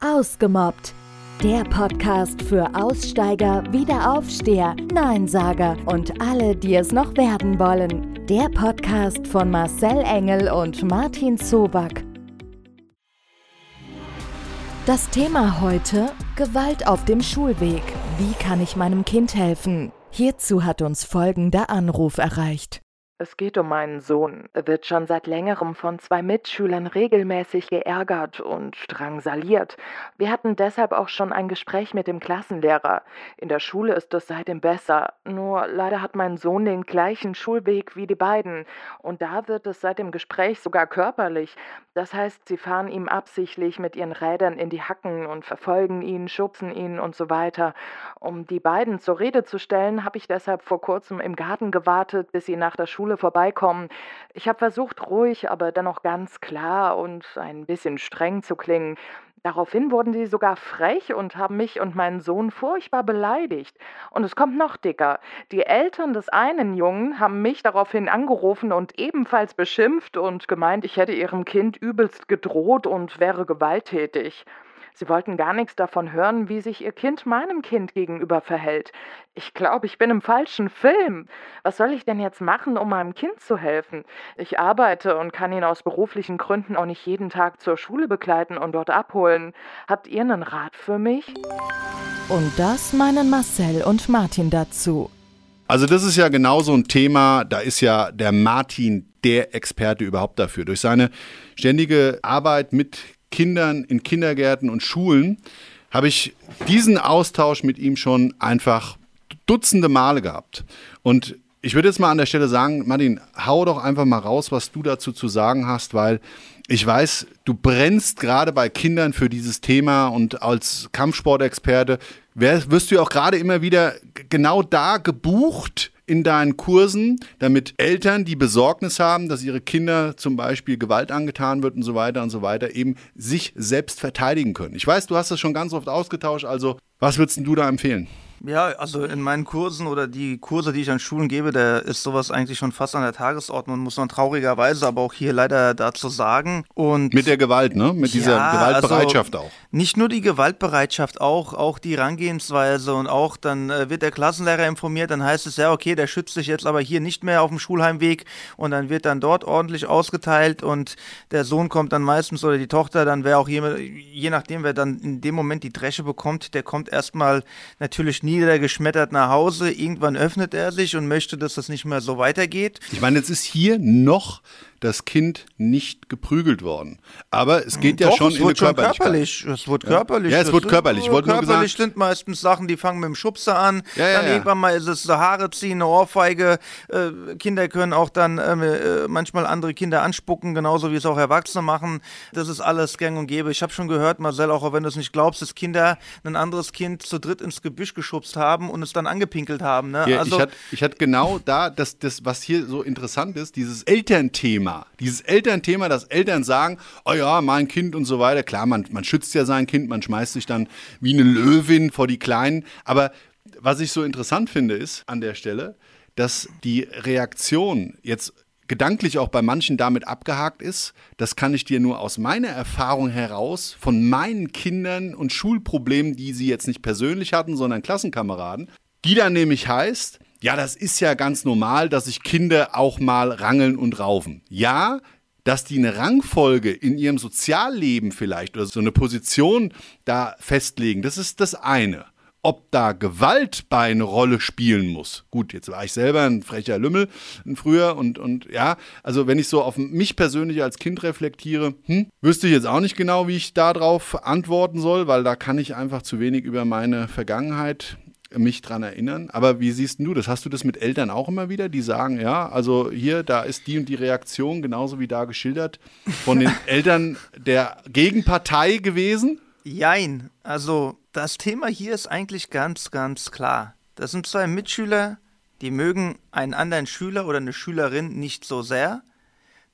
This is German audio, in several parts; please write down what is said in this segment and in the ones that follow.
Ausgemobbt. Der Podcast für Aussteiger, Wiederaufsteher, Neinsager und alle, die es noch werden wollen. Der Podcast von Marcel Engel und Martin Zoback. Das Thema heute: Gewalt auf dem Schulweg. Wie kann ich meinem Kind helfen? Hierzu hat uns folgender Anruf erreicht. Es geht um meinen Sohn. Er wird schon seit längerem von zwei Mitschülern regelmäßig geärgert und drangsaliert. Wir hatten deshalb auch schon ein Gespräch mit dem Klassenlehrer. In der Schule ist es seitdem besser. Nur leider hat mein Sohn den gleichen Schulweg wie die beiden. Und da wird es seit dem Gespräch sogar körperlich. Das heißt, sie fahren ihm absichtlich mit ihren Rädern in die Hacken und verfolgen ihn, schubsen ihn und so weiter. Um die beiden zur Rede zu stellen, habe ich deshalb vor kurzem im Garten gewartet, bis sie nach der Schule Schule vorbeikommen. Ich habe versucht, ruhig, aber dennoch ganz klar und ein bisschen streng zu klingen. Daraufhin wurden sie sogar frech und haben mich und meinen Sohn furchtbar beleidigt. Und es kommt noch dicker. Die Eltern des einen Jungen haben mich daraufhin angerufen und ebenfalls beschimpft und gemeint, ich hätte ihrem Kind übelst gedroht und wäre gewalttätig. Sie wollten gar nichts davon hören, wie sich Ihr Kind meinem Kind gegenüber verhält. Ich glaube, ich bin im falschen Film. Was soll ich denn jetzt machen, um meinem Kind zu helfen? Ich arbeite und kann ihn aus beruflichen Gründen auch nicht jeden Tag zur Schule begleiten und dort abholen. Habt ihr einen Rat für mich? Und das meinen Marcel und Martin dazu. Also das ist ja genau so ein Thema, da ist ja der Martin der Experte überhaupt dafür. Durch seine ständige Arbeit mit Kindern in Kindergärten und Schulen habe ich diesen Austausch mit ihm schon einfach dutzende Male gehabt. Und ich würde jetzt mal an der Stelle sagen, Martin, hau doch einfach mal raus, was du dazu zu sagen hast, weil ich weiß, du brennst gerade bei Kindern für dieses Thema und als Kampfsportexperte wirst du auch gerade immer wieder genau da gebucht, in deinen Kursen, damit Eltern, die Besorgnis haben, dass ihre Kinder zum Beispiel Gewalt angetan wird und so weiter und so weiter, eben sich selbst verteidigen können. Ich weiß, du hast das schon ganz oft ausgetauscht, also was würdest du da empfehlen? Ja, also in meinen Kursen oder die Kurse, die ich an Schulen gebe, da ist sowas eigentlich schon fast an der Tagesordnung, muss man traurigerweise aber auch hier leider dazu sagen. Und mit der Gewalt, ne? Mit dieser ja, Gewaltbereitschaft also auch. Nicht nur die Gewaltbereitschaft, auch, auch die Rangehensweise und auch dann äh, wird der Klassenlehrer informiert, dann heißt es ja, okay, der schützt sich jetzt aber hier nicht mehr auf dem Schulheimweg und dann wird dann dort ordentlich ausgeteilt und der Sohn kommt dann meistens oder die Tochter, dann wäre auch je, je nachdem, wer dann in dem Moment die Dresche bekommt, der kommt erstmal natürlich niedergeschmettert nach Hause. Irgendwann öffnet er sich und möchte, dass das nicht mehr so weitergeht. Ich meine, jetzt ist hier noch das Kind nicht geprügelt worden. Aber es geht ja Doch, schon es in wird eine körperlich. Es wird körperlich. Ja, es wird körperlich. Ich wollte nur körperlich gesagt, sind meistens Sachen, die fangen mit dem Schubser an. Ja, ja, dann ja. irgendwann mal ist es so Haare ziehen, eine Ohrfeige. Äh, Kinder können auch dann ähm, äh, manchmal andere Kinder anspucken, genauso wie es auch Erwachsene machen. Das ist alles gang und gäbe. Ich habe schon gehört, Marcel, auch wenn du es nicht glaubst, dass Kinder ein anderes Kind zu dritt ins Gebüsch geschubst haben und es dann angepinkelt haben. Ne? Ja, also, ich hatte ich genau da, das, das, was hier so interessant ist, dieses Elternthema. Dieses Elternthema, dass Eltern sagen, oh ja, mein Kind und so weiter. Klar, man, man schützt ja sein Kind, man schmeißt sich dann wie eine Löwin vor die Kleinen. Aber was ich so interessant finde, ist an der Stelle, dass die Reaktion jetzt gedanklich auch bei manchen damit abgehakt ist. Das kann ich dir nur aus meiner Erfahrung heraus von meinen Kindern und Schulproblemen, die sie jetzt nicht persönlich hatten, sondern Klassenkameraden, die dann nämlich heißt, ja, das ist ja ganz normal, dass sich Kinder auch mal rangeln und raufen. Ja, dass die eine Rangfolge in ihrem Sozialleben vielleicht oder so eine Position da festlegen, das ist das eine. Ob da Gewalt bei eine Rolle spielen muss. Gut, jetzt war ich selber ein frecher Lümmel früher und, und ja, also wenn ich so auf mich persönlich als Kind reflektiere, hm, wüsste ich jetzt auch nicht genau, wie ich darauf antworten soll, weil da kann ich einfach zu wenig über meine Vergangenheit mich dran erinnern. Aber wie siehst du das? Hast du das mit Eltern auch immer wieder, die sagen, ja, also hier, da ist die und die Reaktion, genauso wie da geschildert, von den Eltern der Gegenpartei gewesen? Jein. Also das Thema hier ist eigentlich ganz, ganz klar. Das sind zwei Mitschüler, die mögen einen anderen Schüler oder eine Schülerin nicht so sehr.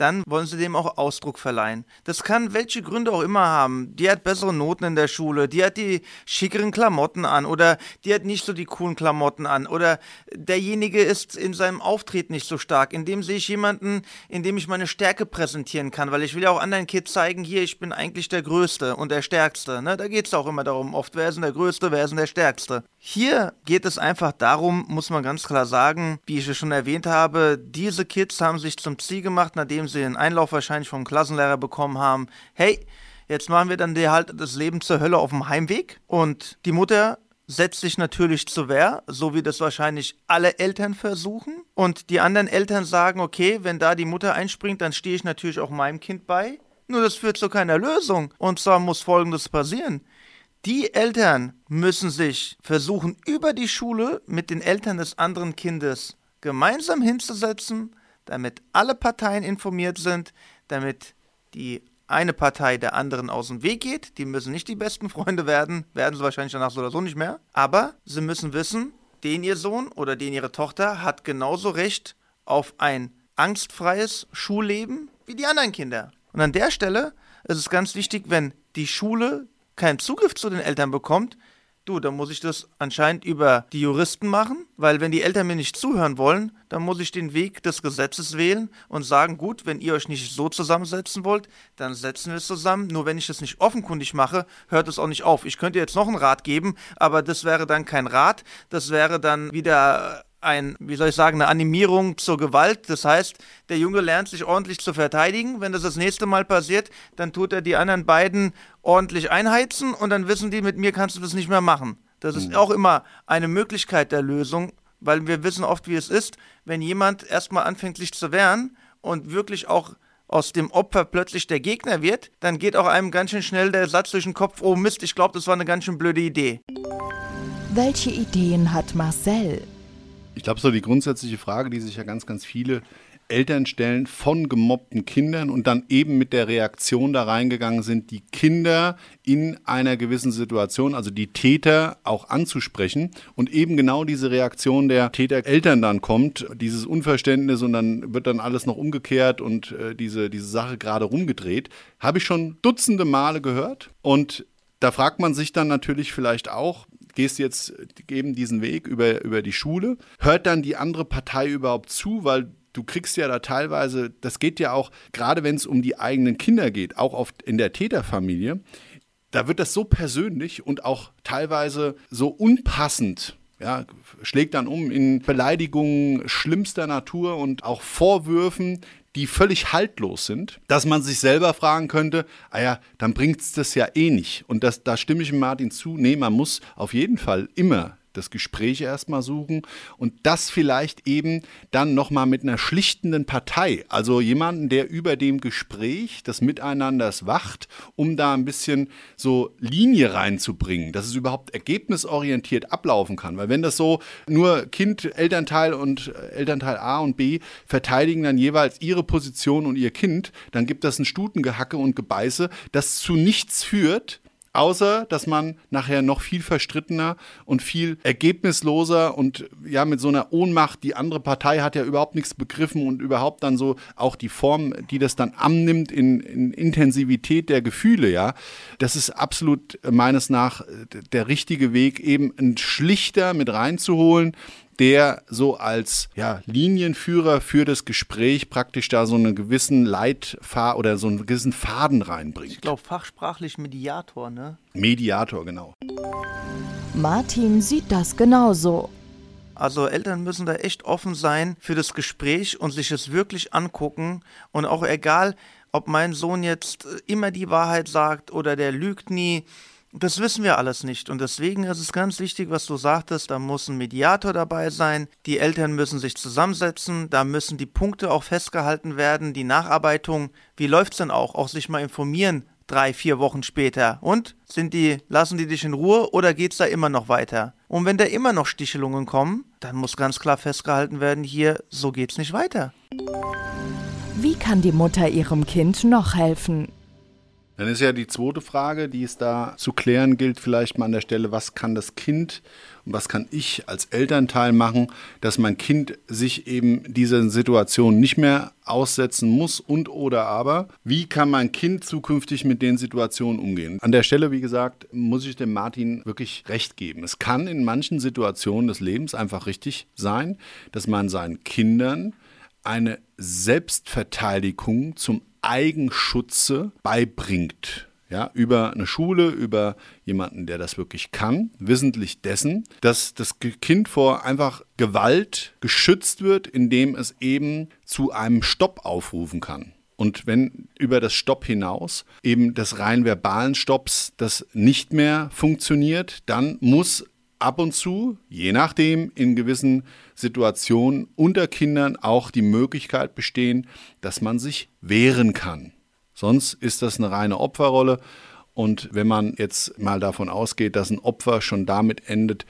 Dann wollen sie dem auch Ausdruck verleihen. Das kann welche Gründe auch immer haben. Die hat bessere Noten in der Schule, die hat die schickeren Klamotten an oder die hat nicht so die coolen Klamotten an oder derjenige ist in seinem Auftreten nicht so stark. In dem sehe ich jemanden, in dem ich meine Stärke präsentieren kann, weil ich will ja auch anderen Kids zeigen, hier, ich bin eigentlich der Größte und der Stärkste. Ne? Da geht es auch immer darum, oft, wer ist denn der Größte, wer ist denn der Stärkste. Hier geht es einfach darum, muss man ganz klar sagen, wie ich es schon erwähnt habe, diese Kids haben sich zum Ziel gemacht, nachdem sie den Einlauf wahrscheinlich vom Klassenlehrer bekommen haben, hey, jetzt machen wir dann dir halt das Leben zur Hölle auf dem Heimweg. Und die Mutter setzt sich natürlich zur Wehr, so wie das wahrscheinlich alle Eltern versuchen. Und die anderen Eltern sagen, okay, wenn da die Mutter einspringt, dann stehe ich natürlich auch meinem Kind bei. Nur das führt zu keiner Lösung. Und zwar muss Folgendes passieren. Die Eltern müssen sich versuchen, über die Schule mit den Eltern des anderen Kindes gemeinsam hinzusetzen, damit alle Parteien informiert sind, damit die eine Partei der anderen aus dem Weg geht. Die müssen nicht die besten Freunde werden, werden sie wahrscheinlich danach so oder so nicht mehr. Aber sie müssen wissen, den ihr Sohn oder den ihre Tochter hat genauso Recht auf ein angstfreies Schulleben wie die anderen Kinder. Und an der Stelle ist es ganz wichtig, wenn die Schule keinen Zugriff zu den Eltern bekommt, du, dann muss ich das anscheinend über die Juristen machen, weil wenn die Eltern mir nicht zuhören wollen, dann muss ich den Weg des Gesetzes wählen und sagen, gut, wenn ihr euch nicht so zusammensetzen wollt, dann setzen wir es zusammen. Nur wenn ich das nicht offenkundig mache, hört es auch nicht auf. Ich könnte jetzt noch einen Rat geben, aber das wäre dann kein Rat, das wäre dann wieder ein, wie soll ich sagen, eine Animierung zur Gewalt. Das heißt, der Junge lernt sich ordentlich zu verteidigen. Wenn das das nächste Mal passiert, dann tut er die anderen beiden ordentlich einheizen und dann wissen die, mit mir kannst du das nicht mehr machen. Das ist mhm. auch immer eine Möglichkeit der Lösung, weil wir wissen oft, wie es ist, wenn jemand erstmal anfängt, sich zu wehren und wirklich auch aus dem Opfer plötzlich der Gegner wird, dann geht auch einem ganz schön schnell der Satz durch den Kopf, oh Mist, ich glaube, das war eine ganz schön blöde Idee. Welche Ideen hat Marcel? Ich glaube, so die grundsätzliche Frage, die sich ja ganz, ganz viele Eltern stellen von gemobbten Kindern und dann eben mit der Reaktion da reingegangen sind, die Kinder in einer gewissen Situation, also die Täter auch anzusprechen und eben genau diese Reaktion der Tätereltern dann kommt, dieses Unverständnis und dann wird dann alles noch umgekehrt und äh, diese, diese Sache gerade rumgedreht, habe ich schon dutzende Male gehört und da fragt man sich dann natürlich vielleicht auch, gehst jetzt eben diesen Weg über, über die Schule, hört dann die andere Partei überhaupt zu, weil du kriegst ja da teilweise, das geht ja auch, gerade wenn es um die eigenen Kinder geht, auch oft in der Täterfamilie, da wird das so persönlich und auch teilweise so unpassend ja, schlägt dann um in Beleidigungen schlimmster Natur und auch Vorwürfen, die völlig haltlos sind, dass man sich selber fragen könnte, ah ja, dann bringt es das ja eh nicht. Und das, da stimme ich Martin zu, nee, man muss auf jeden Fall immer das Gespräch erstmal suchen und das vielleicht eben dann nochmal mit einer schlichtenden Partei, also jemanden, der über dem Gespräch des Miteinanders wacht, um da ein bisschen so Linie reinzubringen, dass es überhaupt ergebnisorientiert ablaufen kann. Weil wenn das so nur Kind, Elternteil und äh, Elternteil A und B verteidigen dann jeweils ihre Position und ihr Kind, dann gibt das ein Stutengehacke und Gebeiße, das zu nichts führt, Außer, dass man nachher noch viel verstrittener und viel ergebnisloser und ja mit so einer Ohnmacht, die andere Partei hat ja überhaupt nichts begriffen und überhaupt dann so auch die Form, die das dann annimmt in, in Intensivität der Gefühle, ja, das ist absolut meines nach der richtige Weg, eben ein Schlichter mit reinzuholen, der so als ja, Linienführer für das Gespräch praktisch da so einen gewissen Leitfaden oder so einen gewissen Faden reinbringt. Ich glaube, fachsprachlich Mediator, ne? Mediator, genau. Martin sieht das genauso. Also Eltern müssen da echt offen sein für das Gespräch und sich es wirklich angucken. Und auch egal, ob mein Sohn jetzt immer die Wahrheit sagt oder der lügt nie, das wissen wir alles nicht und deswegen ist es ganz wichtig, was du sagtest, da muss ein Mediator dabei sein, die Eltern müssen sich zusammensetzen, da müssen die Punkte auch festgehalten werden, die Nacharbeitung, wie läuft es denn auch, auch sich mal informieren, drei, vier Wochen später. Und sind die, lassen die dich in Ruhe oder geht es da immer noch weiter? Und wenn da immer noch Stichelungen kommen, dann muss ganz klar festgehalten werden, hier, so geht's nicht weiter. Wie kann die Mutter ihrem Kind noch helfen? Dann ist ja die zweite Frage, die es da zu klären gilt, vielleicht mal an der Stelle, was kann das Kind und was kann ich als Elternteil machen, dass mein Kind sich eben dieser Situation nicht mehr aussetzen muss und oder aber, wie kann mein Kind zukünftig mit den Situationen umgehen? An der Stelle, wie gesagt, muss ich dem Martin wirklich recht geben. Es kann in manchen Situationen des Lebens einfach richtig sein, dass man seinen Kindern eine Selbstverteidigung zum Eigenschutze beibringt. Ja, über eine Schule, über jemanden, der das wirklich kann, wissentlich dessen, dass das Kind vor einfach Gewalt geschützt wird, indem es eben zu einem Stopp aufrufen kann. Und wenn über das Stopp hinaus eben des rein verbalen Stopps das nicht mehr funktioniert, dann muss ab und zu, je nachdem, in gewissen Situationen unter Kindern auch die Möglichkeit bestehen, dass man sich wehren kann. Sonst ist das eine reine Opferrolle. Und wenn man jetzt mal davon ausgeht, dass ein Opfer schon damit endet,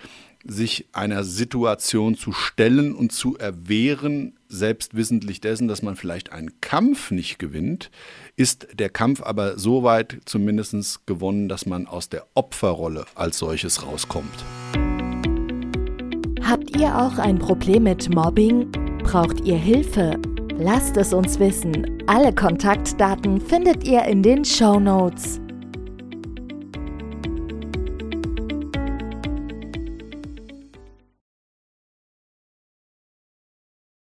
sich einer Situation zu stellen und zu erwehren, selbst wissentlich dessen, dass man vielleicht einen Kampf nicht gewinnt, ist der Kampf aber so weit zumindest gewonnen, dass man aus der Opferrolle als solches rauskommt. Habt ihr auch ein Problem mit Mobbing? Braucht ihr Hilfe? Lasst es uns wissen. Alle Kontaktdaten findet ihr in den Show Notes.